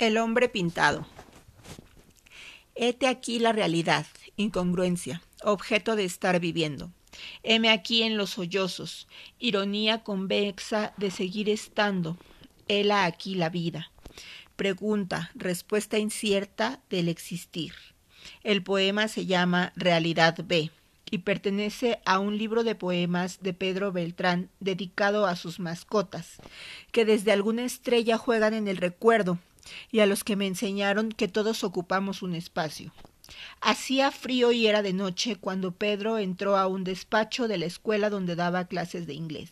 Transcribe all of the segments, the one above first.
El hombre pintado. Hete aquí la realidad, incongruencia, objeto de estar viviendo. Heme aquí en los sollozos, ironía convexa de seguir estando. Hela aquí la vida. Pregunta, respuesta incierta del existir. El poema se llama Realidad B y pertenece a un libro de poemas de Pedro Beltrán dedicado a sus mascotas, que desde alguna estrella juegan en el recuerdo y a los que me enseñaron que todos ocupamos un espacio. Hacía frío y era de noche cuando Pedro entró a un despacho de la escuela donde daba clases de inglés.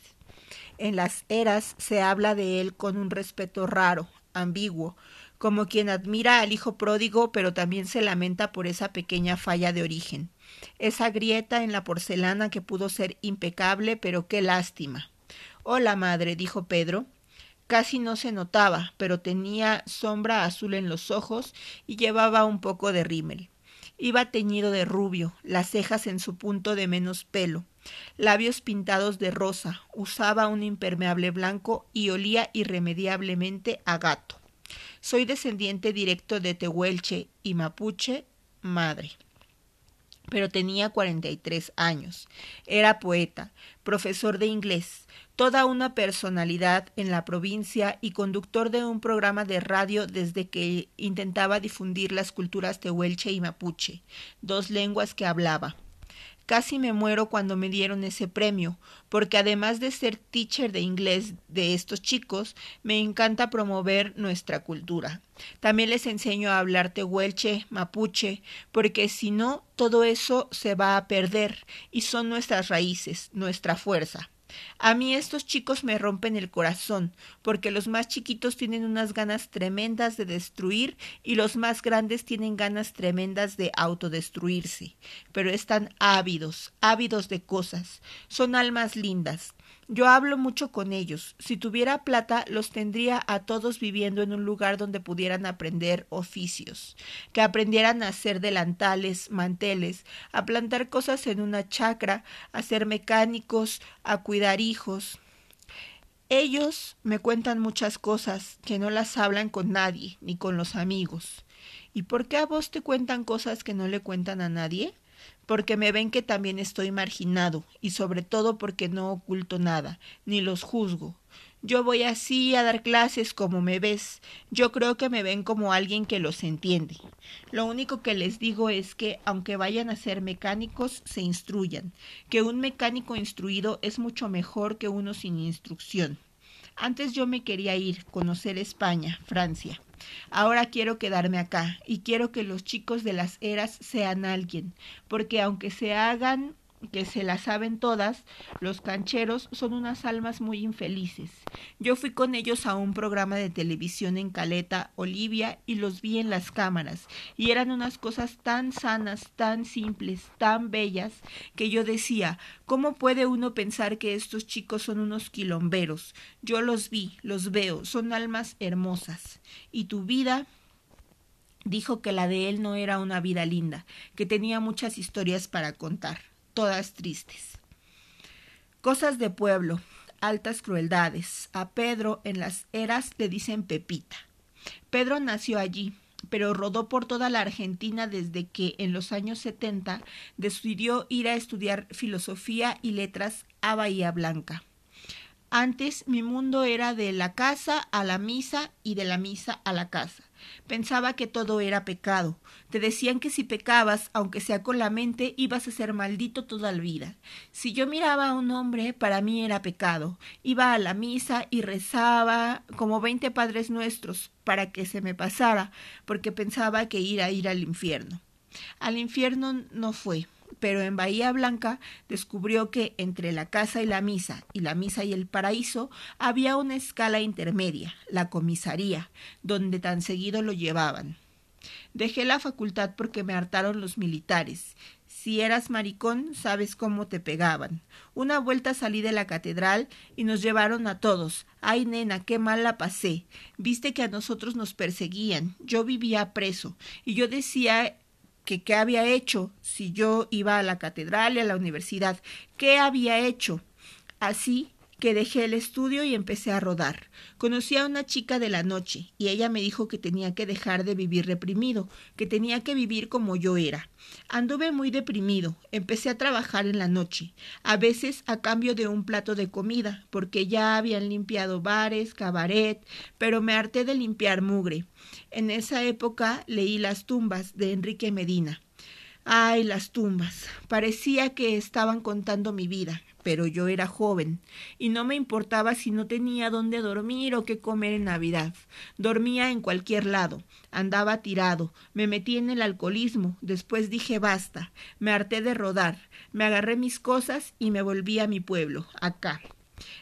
En las eras se habla de él con un respeto raro, ambiguo, como quien admira al hijo pródigo pero también se lamenta por esa pequeña falla de origen, esa grieta en la porcelana que pudo ser impecable pero qué lástima. Hola, madre, dijo Pedro, Casi no se notaba, pero tenía sombra azul en los ojos y llevaba un poco de rímel. Iba teñido de rubio, las cejas en su punto de menos pelo, labios pintados de rosa, usaba un impermeable blanco y olía irremediablemente a gato. Soy descendiente directo de Tehuelche y Mapuche, madre pero tenía cuarenta y tres años. Era poeta, profesor de inglés, toda una personalidad en la provincia y conductor de un programa de radio desde que intentaba difundir las culturas tehuelche y mapuche, dos lenguas que hablaba. Casi me muero cuando me dieron ese premio, porque además de ser teacher de inglés de estos chicos, me encanta promover nuestra cultura. También les enseño a hablar tehuelche, mapuche, porque si no, todo eso se va a perder y son nuestras raíces, nuestra fuerza. A mí estos chicos me rompen el corazón, porque los más chiquitos tienen unas ganas tremendas de destruir y los más grandes tienen ganas tremendas de autodestruirse, pero están ávidos, ávidos de cosas, son almas lindas, yo hablo mucho con ellos. Si tuviera plata, los tendría a todos viviendo en un lugar donde pudieran aprender oficios, que aprendieran a hacer delantales, manteles, a plantar cosas en una chacra, a ser mecánicos, a cuidar hijos. Ellos me cuentan muchas cosas que no las hablan con nadie, ni con los amigos. ¿Y por qué a vos te cuentan cosas que no le cuentan a nadie? Porque me ven que también estoy marginado y sobre todo porque no oculto nada, ni los juzgo. Yo voy así a dar clases como me ves. Yo creo que me ven como alguien que los entiende. Lo único que les digo es que, aunque vayan a ser mecánicos, se instruyan, que un mecánico instruido es mucho mejor que uno sin instrucción. Antes yo me quería ir, conocer España, Francia. Ahora quiero quedarme acá y quiero que los chicos de las eras sean alguien, porque aunque se hagan que se las saben todas, los cancheros son unas almas muy infelices. Yo fui con ellos a un programa de televisión en Caleta, Olivia, y los vi en las cámaras, y eran unas cosas tan sanas, tan simples, tan bellas, que yo decía, ¿cómo puede uno pensar que estos chicos son unos quilomberos? Yo los vi, los veo, son almas hermosas. Y tu vida, dijo que la de él no era una vida linda, que tenía muchas historias para contar todas tristes. Cosas de pueblo, altas crueldades. A Pedro en las eras le dicen Pepita. Pedro nació allí, pero rodó por toda la Argentina desde que en los años 70 decidió ir a estudiar filosofía y letras a Bahía Blanca. Antes mi mundo era de la casa a la misa y de la misa a la casa. Pensaba que todo era pecado. Te decían que si pecabas, aunque sea con la mente, ibas a ser maldito toda la vida. Si yo miraba a un hombre, para mí era pecado. Iba a la misa y rezaba como veinte padres nuestros para que se me pasara, porque pensaba que ir a ir al infierno. Al infierno no fue pero en Bahía Blanca descubrió que entre la casa y la misa y la misa y el paraíso había una escala intermedia, la comisaría, donde tan seguido lo llevaban. Dejé la facultad porque me hartaron los militares. Si eras maricón, sabes cómo te pegaban. Una vuelta salí de la catedral y nos llevaron a todos. Ay, nena, qué mal la pasé. Viste que a nosotros nos perseguían. Yo vivía preso. Y yo decía que qué había hecho si yo iba a la catedral y a la universidad, qué había hecho. Así que dejé el estudio y empecé a rodar. Conocí a una chica de la noche y ella me dijo que tenía que dejar de vivir reprimido, que tenía que vivir como yo era. Anduve muy deprimido, empecé a trabajar en la noche, a veces a cambio de un plato de comida, porque ya habían limpiado bares, cabaret, pero me harté de limpiar mugre. En esa época leí Las tumbas de Enrique Medina. Ay, las tumbas. Parecía que estaban contando mi vida, pero yo era joven y no me importaba si no tenía dónde dormir o qué comer en Navidad. Dormía en cualquier lado, andaba tirado, me metí en el alcoholismo, después dije basta, me harté de rodar, me agarré mis cosas y me volví a mi pueblo, acá.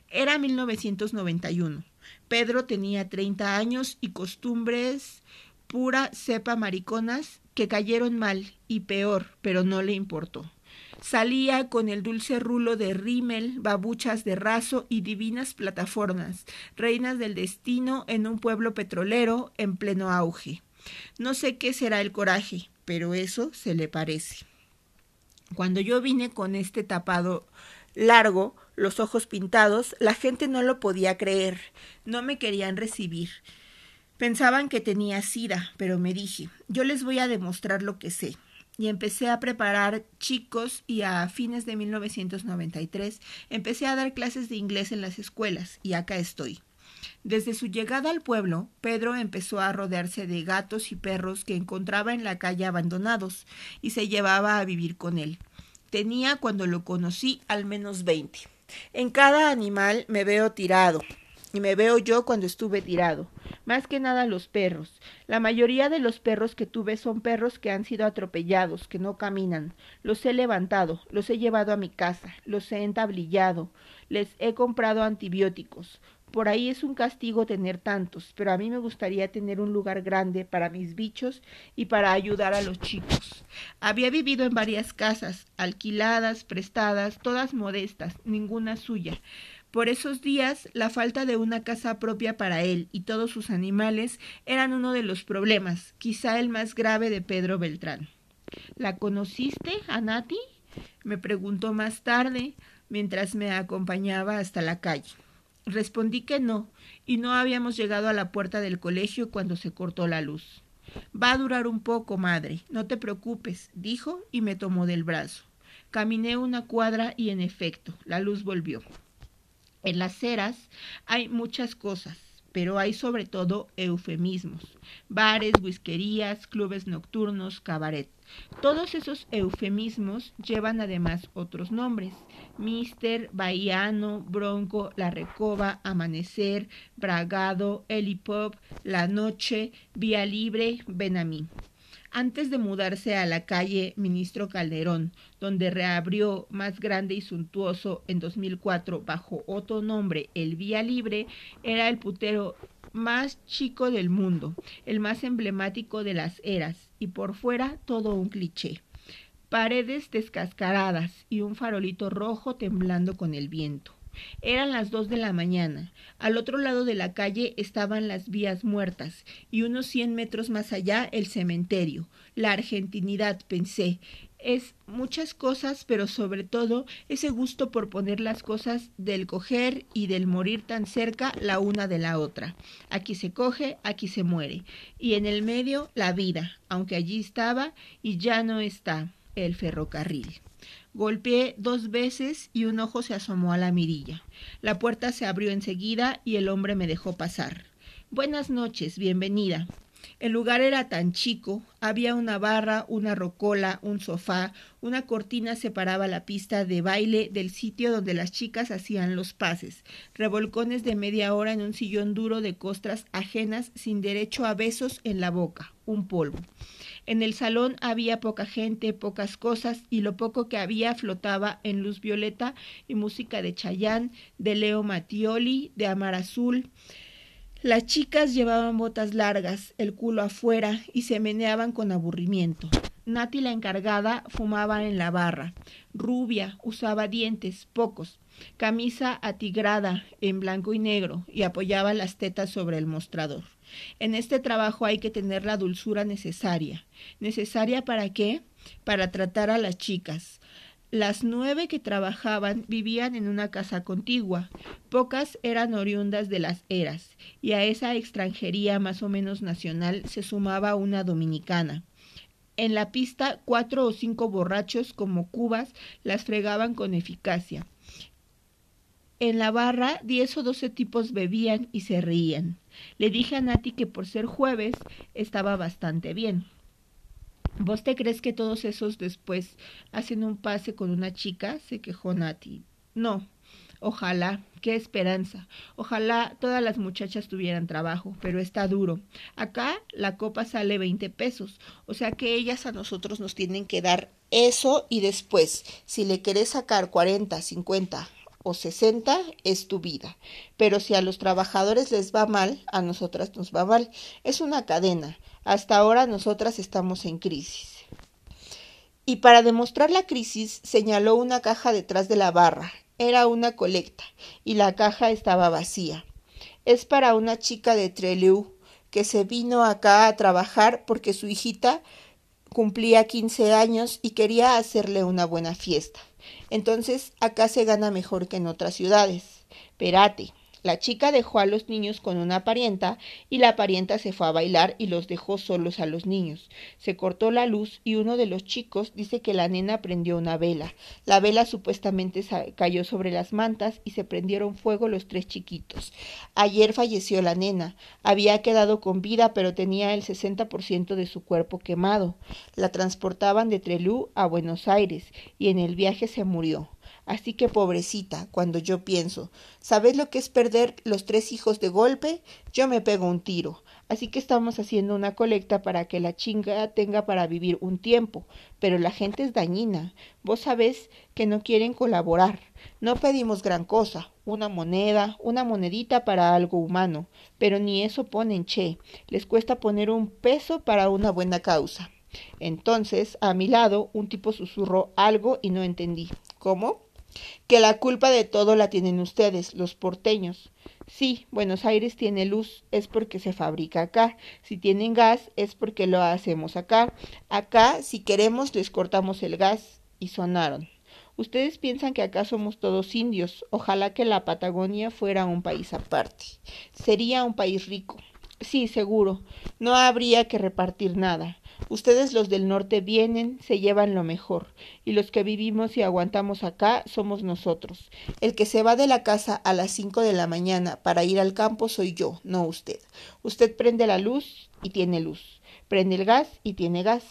Era 1991. Pedro tenía 30 años y costumbres pura cepa mariconas que cayeron mal y peor, pero no le importó. Salía con el dulce rulo de rímel, babuchas de raso y divinas plataformas, reinas del destino en un pueblo petrolero en pleno auge. No sé qué será el coraje, pero eso se le parece. Cuando yo vine con este tapado largo, los ojos pintados, la gente no lo podía creer, no me querían recibir. Pensaban que tenía sida, pero me dije, yo les voy a demostrar lo que sé. Y empecé a preparar chicos y a fines de 1993 empecé a dar clases de inglés en las escuelas y acá estoy. Desde su llegada al pueblo, Pedro empezó a rodearse de gatos y perros que encontraba en la calle abandonados y se llevaba a vivir con él. Tenía cuando lo conocí al menos veinte. En cada animal me veo tirado, y me veo yo cuando estuve tirado. Más que nada los perros. La mayoría de los perros que tuve son perros que han sido atropellados, que no caminan. Los he levantado, los he llevado a mi casa, los he entablillado, les he comprado antibióticos. Por ahí es un castigo tener tantos, pero a mí me gustaría tener un lugar grande para mis bichos y para ayudar a los chicos. Había vivido en varias casas, alquiladas, prestadas, todas modestas, ninguna suya. Por esos días, la falta de una casa propia para él y todos sus animales eran uno de los problemas, quizá el más grave de Pedro Beltrán. ¿La conociste, Anati? me preguntó más tarde, mientras me acompañaba hasta la calle. Respondí que no, y no habíamos llegado a la puerta del colegio cuando se cortó la luz. Va a durar un poco, madre, no te preocupes, dijo y me tomó del brazo. Caminé una cuadra y en efecto, la luz volvió. En las ceras hay muchas cosas, pero hay sobre todo eufemismos, bares, whiskerías, clubes nocturnos, cabaret. Todos esos eufemismos llevan además otros nombres, Mister, Bahiano, Bronco, La Recoba, Amanecer, Bragado, Elipop, La Noche, Vía Libre, Benamí antes de mudarse a la calle Ministro Calderón, donde reabrió más grande y suntuoso en 2004 bajo otro nombre, el Vía Libre, era el putero más chico del mundo, el más emblemático de las eras, y por fuera todo un cliché. Paredes descascaradas y un farolito rojo temblando con el viento. Eran las dos de la mañana. Al otro lado de la calle estaban las vías muertas y unos cien metros más allá el cementerio. La argentinidad, pensé, es muchas cosas, pero sobre todo ese gusto por poner las cosas del coger y del morir tan cerca la una de la otra. Aquí se coge, aquí se muere. Y en el medio la vida, aunque allí estaba y ya no está, el ferrocarril. Golpeé dos veces y un ojo se asomó a la mirilla. La puerta se abrió enseguida y el hombre me dejó pasar. Buenas noches, bienvenida. El lugar era tan chico, había una barra, una rocola, un sofá, una cortina separaba la pista de baile del sitio donde las chicas hacían los pases, revolcones de media hora en un sillón duro de costras ajenas sin derecho a besos en la boca, un polvo. En el salón había poca gente, pocas cosas, y lo poco que había flotaba en luz violeta y música de Chayán, de Leo Mattioli, de Amar Azul. Las chicas llevaban botas largas, el culo afuera, y se meneaban con aburrimiento. Nati, la encargada, fumaba en la barra. Rubia, usaba dientes, pocos, camisa atigrada, en blanco y negro, y apoyaba las tetas sobre el mostrador. En este trabajo hay que tener la dulzura necesaria. ¿Necesaria para qué? Para tratar a las chicas. Las nueve que trabajaban vivían en una casa contigua. Pocas eran oriundas de las eras, y a esa extranjería más o menos nacional se sumaba una dominicana. En la pista, cuatro o cinco borrachos como cubas las fregaban con eficacia. En la barra, diez o doce tipos bebían y se reían. Le dije a Nati que por ser jueves estaba bastante bien. ¿Vos te crees que todos esos después hacen un pase con una chica? se quejó Nati. No. Ojalá, qué esperanza. Ojalá todas las muchachas tuvieran trabajo, pero está duro. Acá la copa sale veinte pesos, o sea que ellas a nosotros nos tienen que dar eso y después, si le querés sacar cuarenta, cincuenta o sesenta, es tu vida. Pero si a los trabajadores les va mal, a nosotras nos va mal. Es una cadena. Hasta ahora nosotras estamos en crisis. Y para demostrar la crisis señaló una caja detrás de la barra. Era una colecta y la caja estaba vacía. Es para una chica de Trelew que se vino acá a trabajar porque su hijita cumplía quince años y quería hacerle una buena fiesta. Entonces acá se gana mejor que en otras ciudades. Perate, la chica dejó a los niños con una parienta y la parienta se fue a bailar y los dejó solos a los niños. Se cortó la luz y uno de los chicos dice que la nena prendió una vela. La vela supuestamente cayó sobre las mantas y se prendieron fuego los tres chiquitos. Ayer falleció la nena. Había quedado con vida pero tenía el 60% de su cuerpo quemado. La transportaban de Trelú a Buenos Aires y en el viaje se murió. Así que pobrecita, cuando yo pienso, ¿sabes lo que es perder los tres hijos de golpe? Yo me pego un tiro. Así que estamos haciendo una colecta para que la chinga tenga para vivir un tiempo. Pero la gente es dañina. Vos sabés que no quieren colaborar. No pedimos gran cosa, una moneda, una monedita para algo humano. Pero ni eso ponen, che. Les cuesta poner un peso para una buena causa. Entonces, a mi lado, un tipo susurró algo y no entendí. ¿Cómo? Que la culpa de todo la tienen ustedes, los porteños. Sí, Buenos Aires tiene luz, es porque se fabrica acá. Si tienen gas, es porque lo hacemos acá. Acá, si queremos, les cortamos el gas. Y sonaron. Ustedes piensan que acá somos todos indios. Ojalá que la Patagonia fuera un país aparte. Sería un país rico. Sí, seguro. No habría que repartir nada. Ustedes los del norte vienen, se llevan lo mejor, y los que vivimos y aguantamos acá somos nosotros. El que se va de la casa a las cinco de la mañana para ir al campo soy yo, no usted. Usted prende la luz y tiene luz. Prende el gas y tiene gas.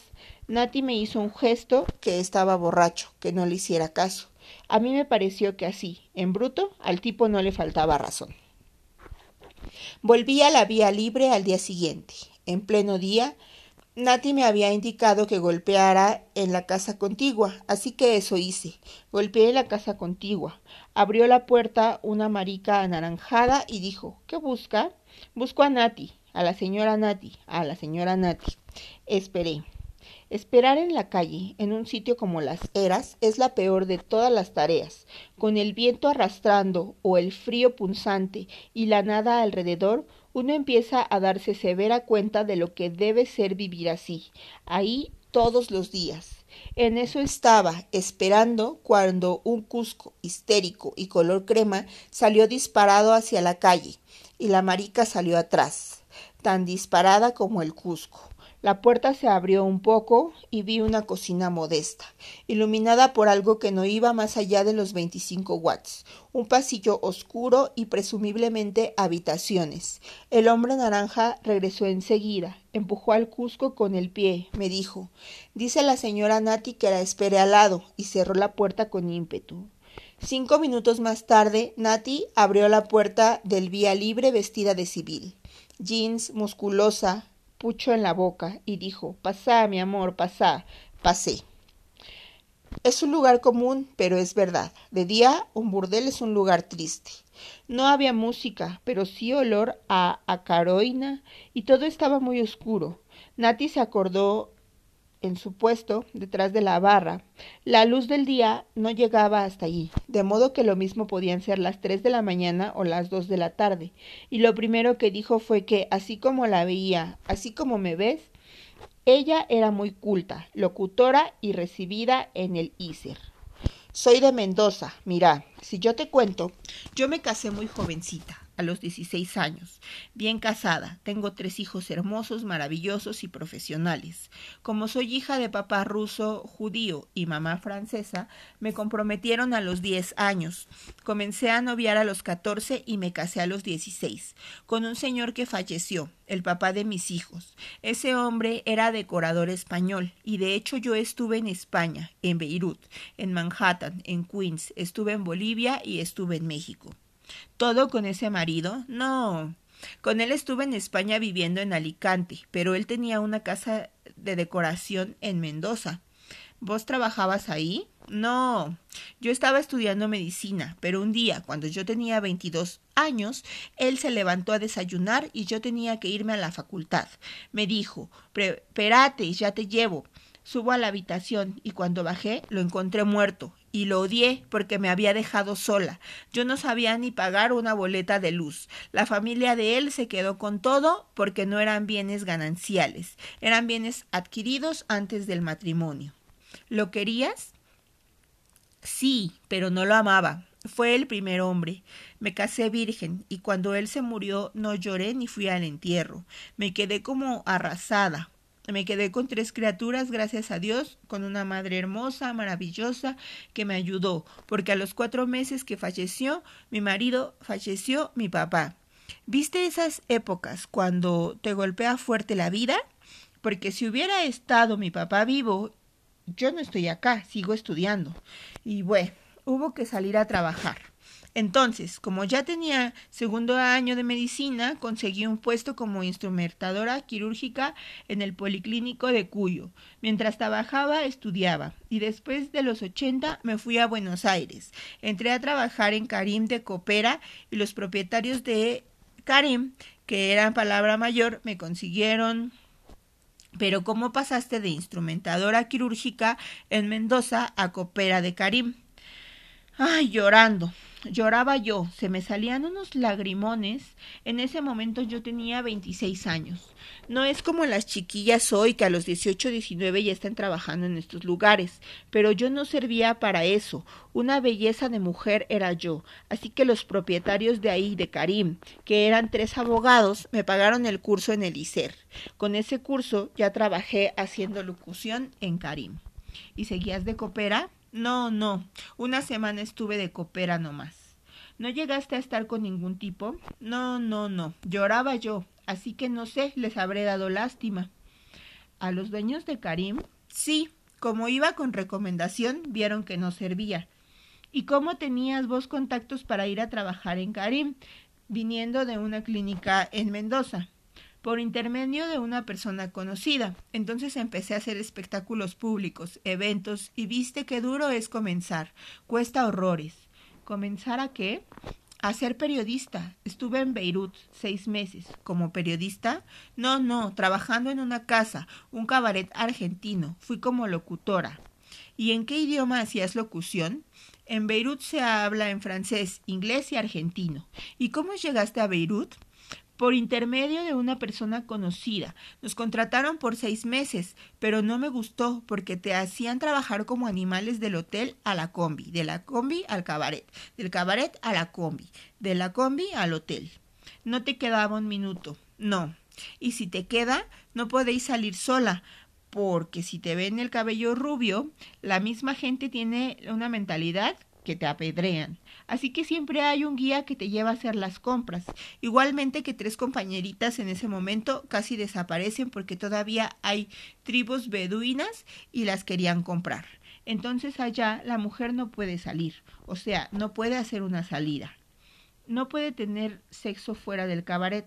Nati me hizo un gesto que estaba borracho, que no le hiciera caso. A mí me pareció que así, en bruto, al tipo no le faltaba razón. Volví a la vía libre al día siguiente. En pleno día, Nati me había indicado que golpeara en la casa contigua, así que eso hice. Golpeé la casa contigua. Abrió la puerta una marica anaranjada y dijo ¿Qué busca? Busco a Nati, a la señora Nati, a la señora Nati. Esperé. Esperar en la calle, en un sitio como las eras, es la peor de todas las tareas. Con el viento arrastrando o el frío punzante y la nada alrededor, uno empieza a darse severa cuenta de lo que debe ser vivir así, ahí todos los días. En eso estaba, esperando, cuando un cusco histérico y color crema salió disparado hacia la calle, y la marica salió atrás, tan disparada como el cusco. La puerta se abrió un poco y vi una cocina modesta, iluminada por algo que no iba más allá de los 25 watts, un pasillo oscuro y presumiblemente habitaciones. El hombre naranja regresó enseguida, empujó al Cusco con el pie, me dijo Dice la señora Nati que la espere al lado, y cerró la puerta con ímpetu. Cinco minutos más tarde, Nati abrió la puerta del vía libre vestida de civil. Jeans, musculosa, pucho en la boca y dijo Pasá, mi amor, pasá. Pasé. Es un lugar común, pero es verdad. De día, un burdel es un lugar triste. No había música, pero sí olor a acaroina y todo estaba muy oscuro. Nati se acordó en su puesto, detrás de la barra. La luz del día no llegaba hasta allí, de modo que lo mismo podían ser las tres de la mañana o las dos de la tarde. Y lo primero que dijo fue que, así como la veía, así como me ves, ella era muy culta, locutora y recibida en el ISER. Soy de Mendoza. Mira, si yo te cuento, yo me casé muy jovencita a los 16 años, bien casada, tengo tres hijos hermosos, maravillosos y profesionales. Como soy hija de papá ruso judío y mamá francesa, me comprometieron a los 10 años. Comencé a noviar a los 14 y me casé a los 16, con un señor que falleció, el papá de mis hijos. Ese hombre era decorador español y de hecho yo estuve en España, en Beirut, en Manhattan, en Queens, estuve en Bolivia y estuve en México. ¿Todo con ese marido? No. Con él estuve en España viviendo en Alicante, pero él tenía una casa de decoración en Mendoza. ¿Vos trabajabas ahí? No. Yo estaba estudiando medicina, pero un día, cuando yo tenía 22 años, él se levantó a desayunar y yo tenía que irme a la facultad. Me dijo, espérate, ya te llevo. Subo a la habitación y cuando bajé lo encontré muerto y lo odié porque me había dejado sola. Yo no sabía ni pagar una boleta de luz. La familia de él se quedó con todo porque no eran bienes gananciales, eran bienes adquiridos antes del matrimonio. ¿Lo querías? Sí, pero no lo amaba. Fue el primer hombre. Me casé virgen y cuando él se murió no lloré ni fui al entierro. Me quedé como arrasada. Me quedé con tres criaturas, gracias a Dios, con una madre hermosa, maravillosa, que me ayudó, porque a los cuatro meses que falleció, mi marido falleció, mi papá. ¿Viste esas épocas cuando te golpea fuerte la vida? Porque si hubiera estado mi papá vivo, yo no estoy acá, sigo estudiando. Y bueno, hubo que salir a trabajar. Entonces, como ya tenía segundo año de medicina, conseguí un puesto como instrumentadora quirúrgica en el Policlínico de Cuyo. Mientras trabajaba, estudiaba y después de los 80 me fui a Buenos Aires. Entré a trabajar en Karim de Copera y los propietarios de Karim, que eran palabra mayor, me consiguieron pero ¿cómo pasaste de instrumentadora quirúrgica en Mendoza a Copera de Karim? Ay, llorando. Lloraba yo, se me salían unos lagrimones. En ese momento yo tenía 26 años. No es como las chiquillas hoy que a los 18, 19 ya están trabajando en estos lugares, pero yo no servía para eso. Una belleza de mujer era yo. Así que los propietarios de ahí, de Karim, que eran tres abogados, me pagaron el curso en el ICER. Con ese curso ya trabajé haciendo locución en Karim. ¿Y seguías de copera? No, no. Una semana estuve de copera nomás. ¿No llegaste a estar con ningún tipo? No, no, no. Lloraba yo, así que no sé, les habré dado lástima. ¿A los dueños de Karim? Sí, como iba con recomendación, vieron que no servía. ¿Y cómo tenías vos contactos para ir a trabajar en Karim, viniendo de una clínica en Mendoza? Por intermedio de una persona conocida. Entonces empecé a hacer espectáculos públicos, eventos, y viste qué duro es comenzar. Cuesta horrores. ¿Comenzar a qué? A ser periodista. Estuve en Beirut seis meses. ¿Como periodista? No, no, trabajando en una casa, un cabaret argentino. Fui como locutora. ¿Y en qué idioma hacías locución? En Beirut se habla en francés, inglés y argentino. ¿Y cómo llegaste a Beirut? Por intermedio de una persona conocida. Nos contrataron por seis meses, pero no me gustó porque te hacían trabajar como animales del hotel a la combi, de la combi al cabaret, del cabaret a la combi, de la combi al hotel. No te quedaba un minuto, no. Y si te queda, no podéis salir sola, porque si te ven el cabello rubio, la misma gente tiene una mentalidad que te apedrean. Así que siempre hay un guía que te lleva a hacer las compras. Igualmente que tres compañeritas en ese momento casi desaparecen porque todavía hay tribus beduinas y las querían comprar. Entonces allá la mujer no puede salir, o sea, no puede hacer una salida. No puede tener sexo fuera del cabaret.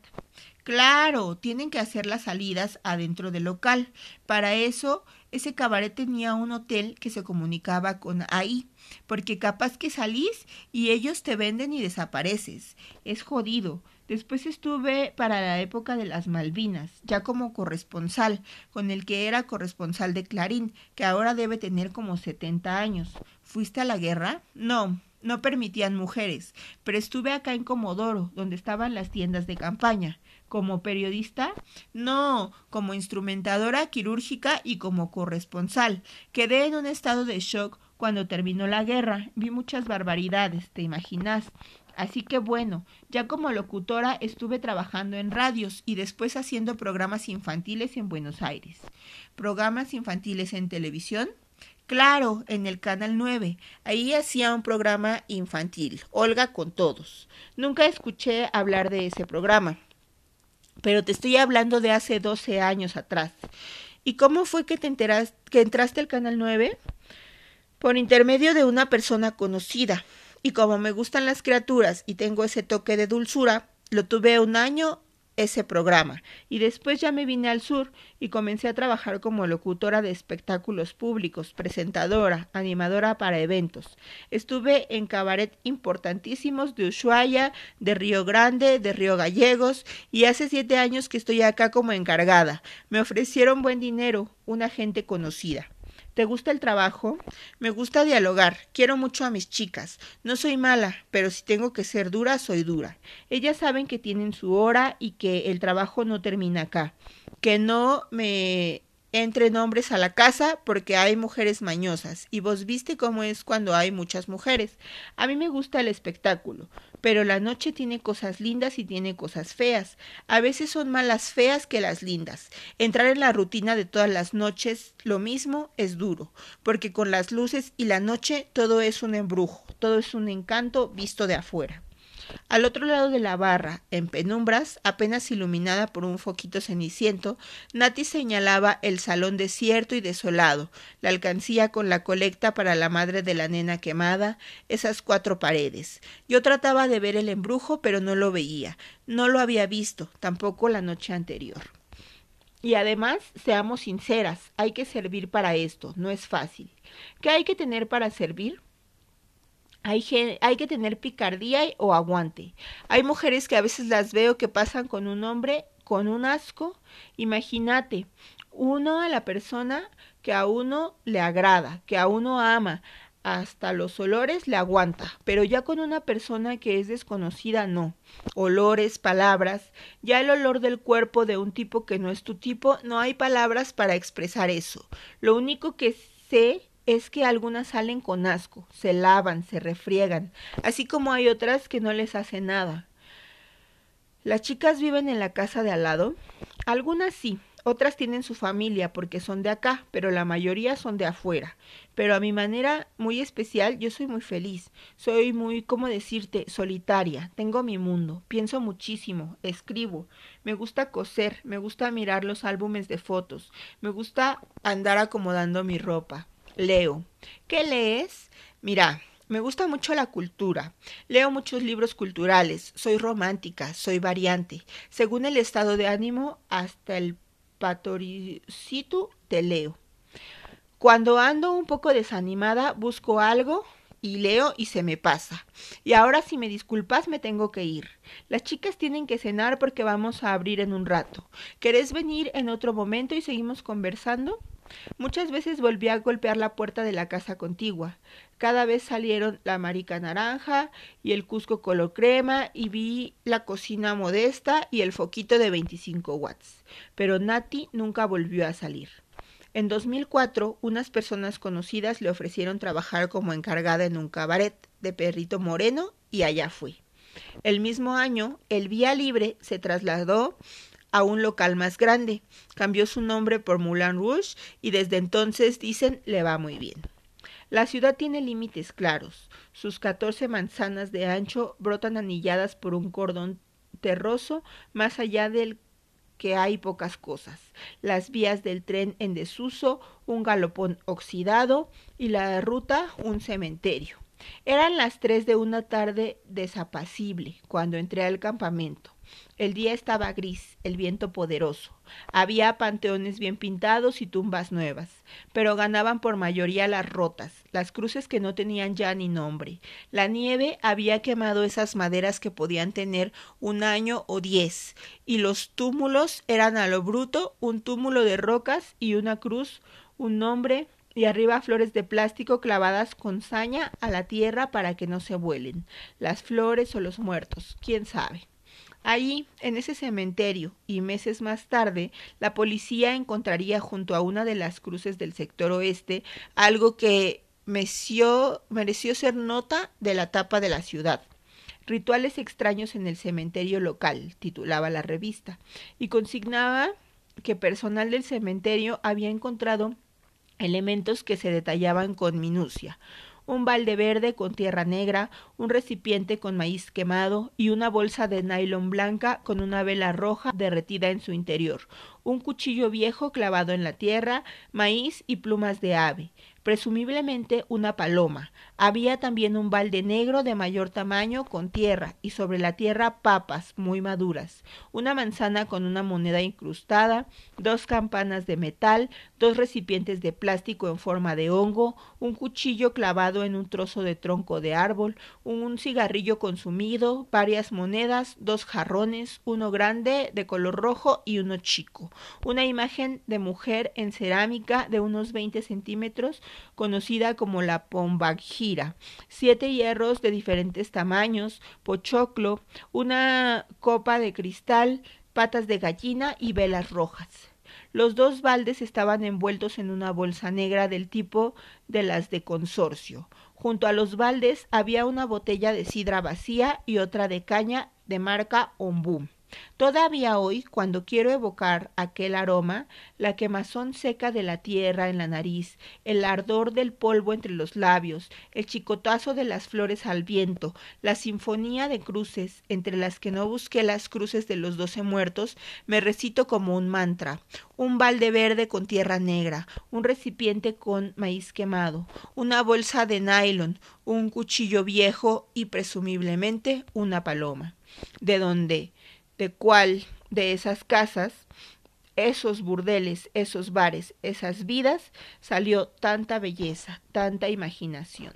Claro, tienen que hacer las salidas adentro del local. Para eso, ese cabaret tenía un hotel que se comunicaba con ahí porque capaz que salís y ellos te venden y desapareces. Es jodido. Después estuve para la época de las Malvinas, ya como corresponsal, con el que era corresponsal de Clarín, que ahora debe tener como 70 años. ¿Fuiste a la guerra? No, no permitían mujeres, pero estuve acá en Comodoro, donde estaban las tiendas de campaña. ¿Como periodista? No, como instrumentadora quirúrgica y como corresponsal. Quedé en un estado de shock cuando terminó la guerra. Vi muchas barbaridades, ¿te imaginas? Así que bueno, ya como locutora estuve trabajando en radios y después haciendo programas infantiles en Buenos Aires. ¿Programas infantiles en televisión? Claro, en el Canal 9. Ahí hacía un programa infantil, Olga con todos. Nunca escuché hablar de ese programa, pero te estoy hablando de hace 12 años atrás. ¿Y cómo fue que te que entraste al Canal 9? Por intermedio de una persona conocida. Y como me gustan las criaturas y tengo ese toque de dulzura, lo tuve un año ese programa y después ya me vine al sur y comencé a trabajar como locutora de espectáculos públicos, presentadora, animadora para eventos. Estuve en cabaret importantísimos de Ushuaia, de Río Grande, de Río Gallegos y hace siete años que estoy acá como encargada. Me ofrecieron buen dinero, una gente conocida. ¿Te gusta el trabajo? Me gusta dialogar. Quiero mucho a mis chicas. No soy mala, pero si tengo que ser dura, soy dura. Ellas saben que tienen su hora y que el trabajo no termina acá. Que no me entren hombres a la casa porque hay mujeres mañosas y vos viste cómo es cuando hay muchas mujeres. A mí me gusta el espectáculo, pero la noche tiene cosas lindas y tiene cosas feas. A veces son más las feas que las lindas. Entrar en la rutina de todas las noches lo mismo es duro, porque con las luces y la noche todo es un embrujo, todo es un encanto visto de afuera. Al otro lado de la barra, en penumbras, apenas iluminada por un foquito ceniciento, Nati señalaba el salón desierto y desolado, la alcancía con la colecta para la madre de la nena quemada, esas cuatro paredes. Yo trataba de ver el embrujo, pero no lo veía. No lo había visto, tampoco la noche anterior. Y además, seamos sinceras, hay que servir para esto, no es fácil. ¿Qué hay que tener para servir? Hay, hay, que tener picardía o aguante. Hay mujeres que a veces las veo que pasan con un hombre con un asco. Imagínate, uno a la persona que a uno le agrada, que a uno ama, hasta los olores le aguanta, pero ya con una persona que es desconocida no. Olores, palabras, ya el olor del cuerpo de un tipo que no es tu tipo, no hay palabras para expresar eso. Lo único que sé es que algunas salen con asco, se lavan, se refriegan, así como hay otras que no les hace nada. ¿Las chicas viven en la casa de al lado? Algunas sí, otras tienen su familia porque son de acá, pero la mayoría son de afuera. Pero a mi manera muy especial yo soy muy feliz. Soy muy, ¿cómo decirte?, solitaria. Tengo mi mundo. Pienso muchísimo. Escribo. Me gusta coser. Me gusta mirar los álbumes de fotos. Me gusta andar acomodando mi ropa. Leo. ¿Qué lees? Mira, me gusta mucho la cultura. Leo muchos libros culturales. Soy romántica, soy variante. Según el estado de ánimo, hasta el patoricito te leo. Cuando ando un poco desanimada, busco algo y leo y se me pasa. Y ahora si me disculpas me tengo que ir. Las chicas tienen que cenar porque vamos a abrir en un rato. ¿Querés venir en otro momento y seguimos conversando? Muchas veces volví a golpear la puerta de la casa contigua. Cada vez salieron la marica naranja y el cusco color crema y vi la cocina modesta y el foquito de 25 watts. Pero Nati nunca volvió a salir. En 2004, unas personas conocidas le ofrecieron trabajar como encargada en un cabaret de perrito moreno y allá fui. El mismo año, el Vía Libre se trasladó a un local más grande. Cambió su nombre por Moulin Rouge y desde entonces dicen le va muy bien. La ciudad tiene límites claros. Sus catorce manzanas de ancho brotan anilladas por un cordón terroso más allá del que hay pocas cosas. Las vías del tren en desuso, un galopón oxidado y la ruta un cementerio. Eran las tres de una tarde desapacible cuando entré al campamento. El día estaba gris, el viento poderoso. Había panteones bien pintados y tumbas nuevas, pero ganaban por mayoría las rotas, las cruces que no tenían ya ni nombre. La nieve había quemado esas maderas que podían tener un año o diez, y los túmulos eran a lo bruto un túmulo de rocas y una cruz, un nombre, y arriba flores de plástico clavadas con saña a la tierra para que no se vuelen. Las flores o los muertos, quién sabe. Allí, en ese cementerio, y meses más tarde, la policía encontraría junto a una de las cruces del sector oeste algo que mereció, mereció ser nota de la tapa de la ciudad. Rituales extraños en el cementerio local, titulaba la revista, y consignaba que personal del cementerio había encontrado elementos que se detallaban con minucia un balde verde con tierra negra, un recipiente con maíz quemado y una bolsa de nylon blanca con una vela roja derretida en su interior, un cuchillo viejo clavado en la tierra, maíz y plumas de ave, presumiblemente una paloma. Había también un balde negro de mayor tamaño con tierra y sobre la tierra papas muy maduras, una manzana con una moneda incrustada, dos campanas de metal, dos recipientes de plástico en forma de hongo, un cuchillo clavado en un trozo de tronco de árbol, un cigarrillo consumido, varias monedas, dos jarrones, uno grande de color rojo y uno chico, una imagen de mujer en cerámica de unos 20 centímetros, conocida como la pombagira, siete hierros de diferentes tamaños, pochoclo, una copa de cristal, patas de gallina y velas rojas. Los dos baldes estaban envueltos en una bolsa negra del tipo de las de consorcio. Junto a los baldes había una botella de sidra vacía y otra de caña de marca Ombú. Todavía hoy, cuando quiero evocar aquel aroma, la quemazón seca de la tierra en la nariz, el ardor del polvo entre los labios, el chicotazo de las flores al viento, la sinfonía de cruces, entre las que no busqué las cruces de los doce muertos, me recito como un mantra, un balde verde con tierra negra, un recipiente con maíz quemado, una bolsa de nylon, un cuchillo viejo y presumiblemente una paloma. De donde de cuál de esas casas, esos burdeles, esos bares, esas vidas, salió tanta belleza, tanta imaginación.